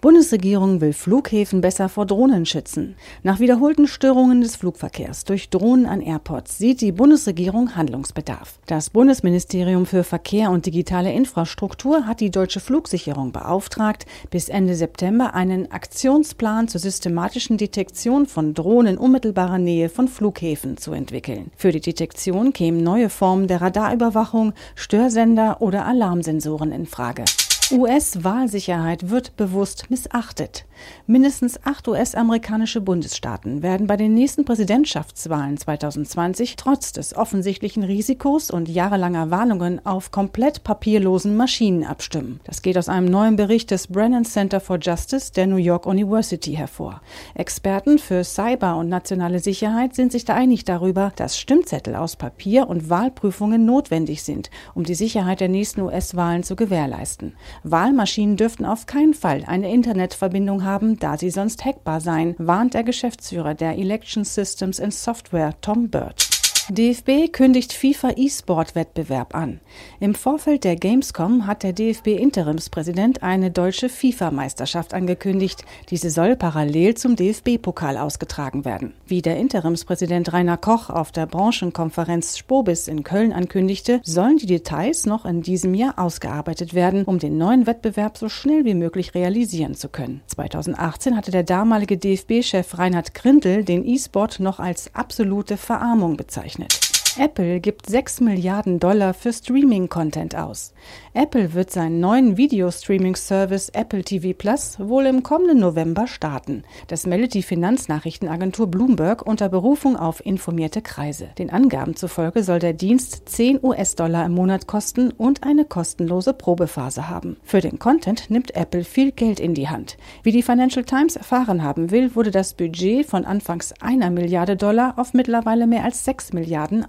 Bundesregierung will Flughäfen besser vor Drohnen schützen. Nach wiederholten Störungen des Flugverkehrs durch Drohnen an Airports sieht die Bundesregierung Handlungsbedarf. Das Bundesministerium für Verkehr und digitale Infrastruktur hat die deutsche Flugsicherung beauftragt, bis Ende September einen Aktionsplan zur systematischen Detektion von Drohnen unmittelbarer Nähe von Flughäfen zu entwickeln. Für die Detektion kämen neue Formen der Radarüberwachung, Störsender oder Alarmsensoren in Frage. US-Wahlsicherheit wird bewusst missachtet. Mindestens acht US-amerikanische Bundesstaaten werden bei den nächsten Präsidentschaftswahlen 2020 trotz des offensichtlichen Risikos und jahrelanger Warnungen auf komplett papierlosen Maschinen abstimmen. Das geht aus einem neuen Bericht des Brennan Center for Justice der New York University hervor. Experten für Cyber und nationale Sicherheit sind sich da einig darüber, dass Stimmzettel aus Papier und Wahlprüfungen notwendig sind, um die Sicherheit der nächsten US-Wahlen zu gewährleisten. Wahlmaschinen dürften auf keinen Fall eine Internetverbindung haben, da sie sonst hackbar seien, warnt der Geschäftsführer der Election Systems and Software Tom Bird. DFB kündigt FIFA E-Sport-Wettbewerb an. Im Vorfeld der Gamescom hat der DFB-Interimspräsident eine deutsche FIFA-Meisterschaft angekündigt. Diese soll parallel zum DFB-Pokal ausgetragen werden. Wie der Interimspräsident Rainer Koch auf der Branchenkonferenz Spobis in Köln ankündigte, sollen die Details noch in diesem Jahr ausgearbeitet werden, um den neuen Wettbewerb so schnell wie möglich realisieren zu können. 2018 hatte der damalige DFB-Chef Reinhard Grindel den E-Sport noch als absolute Verarmung bezeichnet bezeichnet. Apple gibt 6 Milliarden Dollar für Streaming-Content aus. Apple wird seinen neuen Video-Streaming-Service Apple TV Plus wohl im kommenden November starten. Das meldet die Finanznachrichtenagentur Bloomberg unter Berufung auf informierte Kreise. Den Angaben zufolge soll der Dienst 10 US-Dollar im Monat kosten und eine kostenlose Probephase haben. Für den Content nimmt Apple viel Geld in die Hand. Wie die Financial Times erfahren haben will, wurde das Budget von anfangs einer Milliarde Dollar auf mittlerweile mehr als 6 Milliarden